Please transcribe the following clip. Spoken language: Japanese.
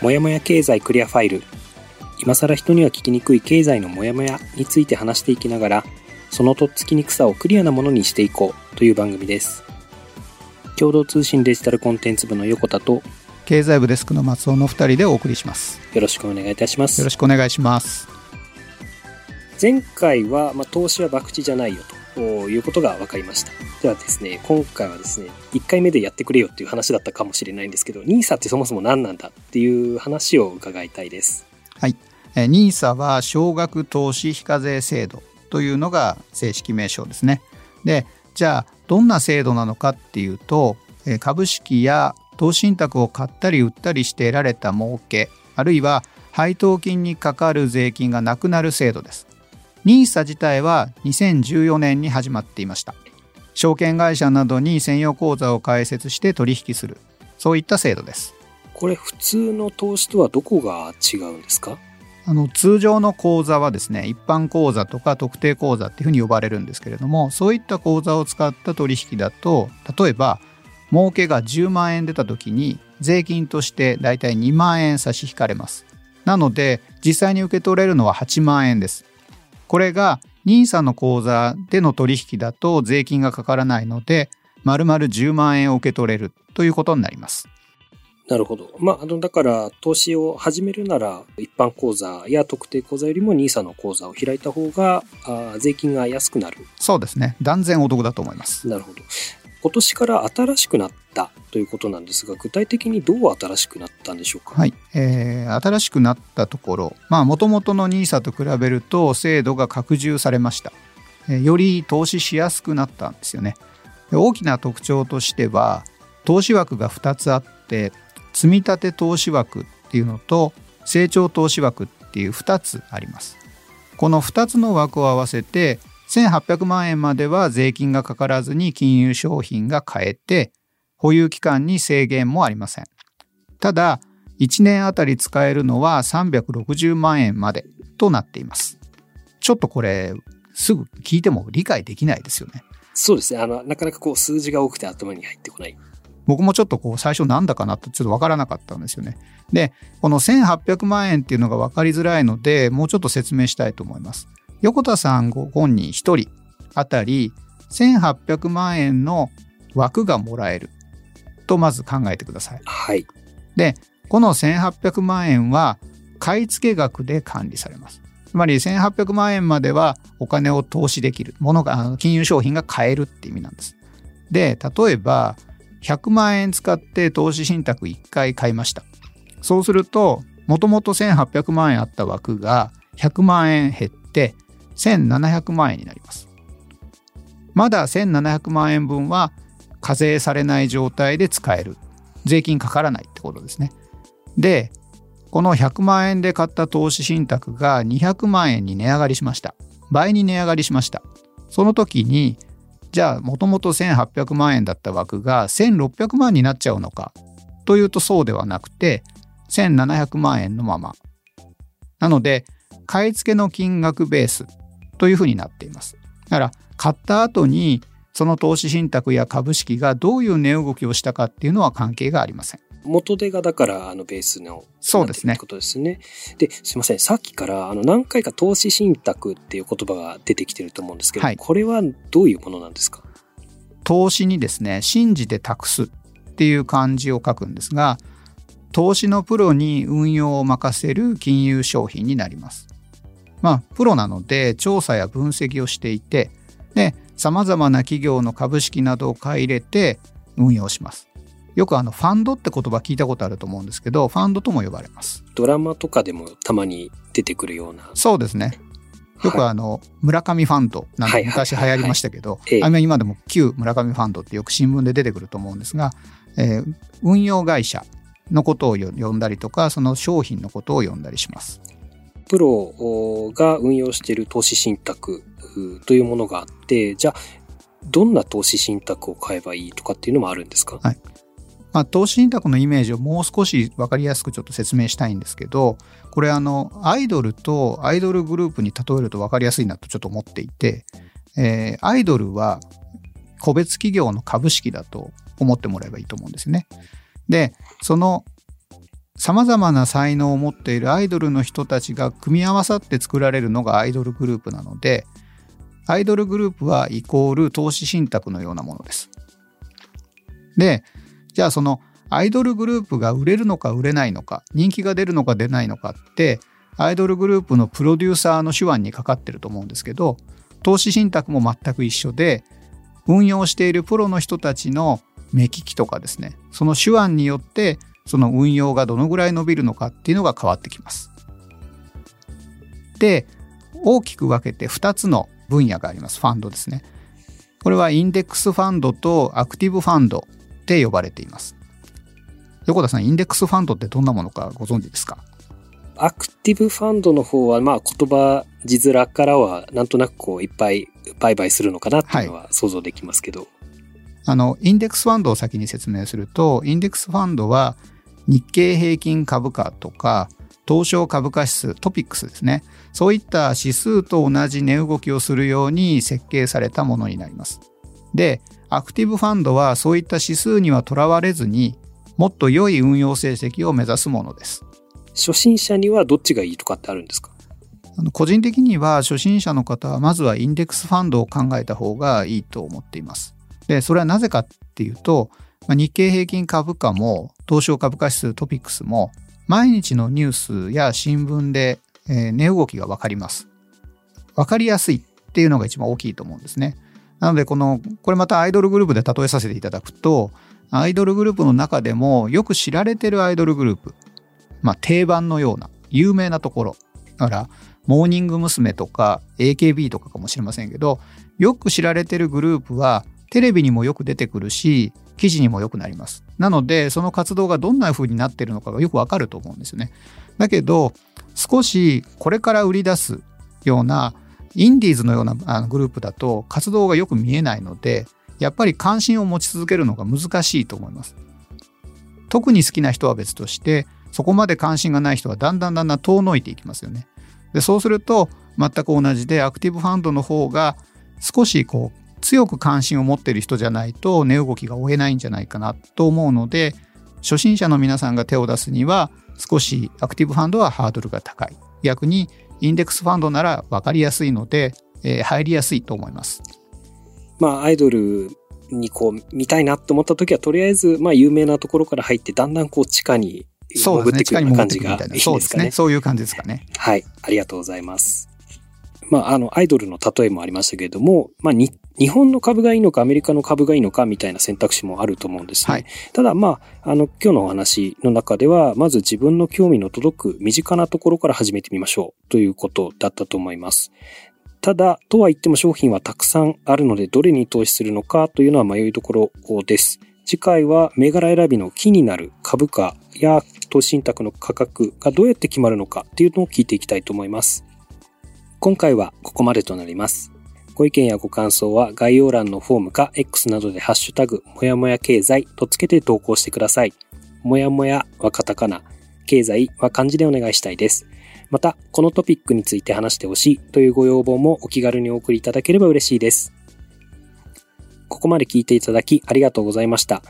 もやもや経済クリアファイル。今更人には聞きにくい経済のモヤモヤについて話していきながらそのとっつきにくさをクリアなものにしていこうという番組です。共同通信デジタルコンテンツ部の横田と経済部デスクの松尾の2人でお送りします。よろしくお願いいたします。よろしくお願いします。前回は、まあ、投資は博打じゃないよということが分かりましたではですね今回はですね1回目でやってくれよっていう話だったかもしれないんですけど NISA ってそもそも何なんだっていう話を伺いたいですはい NISA は少額投資非課税制度というのが正式名称ですね。でじゃあどんな制度なのかっていうと株式や投資信託を買ったり売ったりして得られた儲けあるいは配当金にかかる税金がなくなる制度です。NISA 自体は2014年に始まっていました。証券会社などに専用口座を開設して取引する。そういった制度です。これ普通の投資とはどこが違うんですか？あの通常の口座はですね一般口座とか特定口座っていうふうに呼ばれるんですけれどもそういった口座を使った取引だと例えば儲けが10万円出た時に税金としてだいたい2万円差し引かれます。なので実際に受け取れるのは8万円です。これが NISA の口座での取引だと税金がかからないので丸々10万円を受け取れるということになりますなるほど。まあ、あの、だから、投資を始めるなら、一般口座や特定口座よりも NISA の口座を開いた方が、あ税金が安くなる。そうですね。断然お得だと思います。なるほど。今年から新しくなったということなんですが、具体的にどう新しくなったんでしょうか？はい。えー、新しくなったところ、まあ、もともとの NISA と比べると、制度が拡充されました。えー、より投資しやすくなったんですよね。大きな特徴としては、投資枠が2つあって、積立投資枠っていうのと成長投資枠っていう2つあります。この2つの枠を合わせて1800万円までは税金がかからずに金融商品が買えて保有期間に制限もありません。ただ1年あたり使えるのは360万円までとなっています。ちょっとこれすぐ聞いても理解できないですよね。そうですね。あの、なかなかこう数字が多くて頭に入ってこない僕もちょっとこう最初なんだかなってちょっと分からなかったんですよね。で、この1800万円っていうのが分かりづらいので、もうちょっと説明したいと思います。横田さんご本人1人あたり1800万円の枠がもらえるとまず考えてください。はい。で、この1800万円は買い付け額で管理されます。つまり1800万円まではお金を投資できる。ものが、金融商品が買えるって意味なんです。で、例えば、100万円使って投資信託1回買いました。そうすると、もともと1800万円あった枠が100万円減って1700万円になります。まだ1700万円分は課税されない状態で使える。税金かからないってことですね。で、この100万円で買った投資信託が200万円に値上がりしました。倍に値上がりしました。その時にじゃあもともと1800万円だった枠が1600万になっちゃうのかというとそうではなくて1700万円のままなので買い付けの金額ベースというふうになっていますだから買った後にその投資信託や株式がどういう値動きをしたかっていうのは関係がありません元手がだからあのベースのそうですね。ことですね。で、すいません。さっきからあの何回か投資信託っていう言葉が出てきてると思うんですけど、はい、これはどういうものなんですか？投資にですね、信じて託すっていう漢字を書くんですが、投資のプロに運用を任せる金融商品になります。まあ、プロなので調査や分析をしていて、で、様々な企業の株式などを買い入れて運用します。よくあのファンドって言葉聞いたことあると思うんですけど、ファンドとも呼ばれます。ドラマとかでもたまに出てくるような。そうですね。よくあの、はい、村上ファンドなんて昔流行りましたけど、あ今でも旧村上ファンドってよく新聞で出てくると思うんですが、えー、運用会社のことを呼んだりとか、その商品のことを呼んだりします。プロが運用している投資信託というものがあって、じゃあ、どんな投資信託を買えばいいとかっていうのもあるんですか、はい、まあ、投資信託のイメージをもう少し分かりやすくちょっと説明したいんですけどこれあのアイドルとアイドルグループに例えると分かりやすいなとちょっと思っていて、えー、アイドルは個別企業の株式だと思ってもらえばいいと思うんですね。でその様々な才能を持っているアイドルの人たちが組み合わさって作られるのがアイドルグループなので、アイドルグループはイコール投資信託のようなものです。で、じゃあそのアイドルグループが売れるのか売れないのか、人気が出るのか出ないのかって、アイドルグループのプロデューサーの手腕にかかってると思うんですけど、投資信託も全く一緒で、運用しているプロの人たちの目利きとかですね、その手腕によってその運用がどのぐらい伸びるのかっていうのが変わってきます。で、大きく分けて2つの分野があります。ファンドですね。これはインデックスファンドとアクティブファンドって呼ばれています。横田さん、インデックスファンドってどんなものかご存知ですか？アクティブファンドの方は、まあ言葉字面からはなんとなくこういっぱい売買するのかなっていうのは想像できますけど。はい、あの、インデックスファンドを先に説明すると、インデックスファンドは日経平均株価とか東証株価指数トピックスですね。そういった指数と同じ値動きをするように設計されたものになります。でアクティブファンドはそういった指数にはとらわれずにもっと良い運用成績を目指すものです。初心者にはどっちがいいとかってあるんですか？あの個人的には初心者の方はまずはインデックスファンドを考えた方がいいと思っていますでそれはなぜかっていうとまあ、日経平均株価も東証株価指数トピックスも毎日のニュースや新聞で、え値動きが分かります。分かりやすいっていうのが一番大きいと思うんですね。なのでこのこれまたアイドルグループで例えさせていただくとアイドルグループの中でもよく知られてるアイドルグループまあ定番のような有名なところだからモーニング娘。とか AKB とかかもしれませんけどよく知られてるグループはテレビにもよく出てくるし記事にも良くなります。なので、その活動がどんな風になっているのかがよくわかると思うんですよね。だけど、少しこれから売り出すような、インディーズのようなグループだと活動がよく見えないので、やっぱり関心を持ち続けるのが難しいと思います。特に好きな人は別として、そこまで関心がない人はだんだんだんだん遠のいていきますよね。でそうすると、全く同じでアクティブファンドの方が少しこう強く関心を持っている人じゃないと値動きが追えないんじゃないかなと思うので初心者の皆さんが手を出すには少しアクティブファンドはハードルが高い逆にインデックスファンドなら分かりやすいので、えー、入りやすいと思います。まあアイドルにこう見たいなと思った時はとりあえずまあ有名なところから入ってだんだんこう地下に潜ってくるような感じがいいですかね。そうですね。そういう感じですかね。はい。ありがとうございます。まあ、あの、アイドルの例えもありましたけれども、まあ、日本の株がいいのか、アメリカの株がいいのか、みたいな選択肢もあると思うんですね。はい、ただ、まあ、あの、今日のお話の中では、まず自分の興味の届く身近なところから始めてみましょう、ということだったと思います。ただ、とは言っても商品はたくさんあるので、どれに投資するのかというのは迷いどころです。次回は銘柄選びの気になる株価や投資信託の価格がどうやって決まるのかっていうのを聞いていきたいと思います。今回はここまでとなります。ご意見やご感想は概要欄のフォームか X などでハッシュタグ、もやもや経済とつけて投稿してください。もやもやはカタカナ、経済は漢字でお願いしたいです。また、このトピックについて話してほしいというご要望もお気軽にお送りいただければ嬉しいです。ここまで聞いていただきありがとうございました。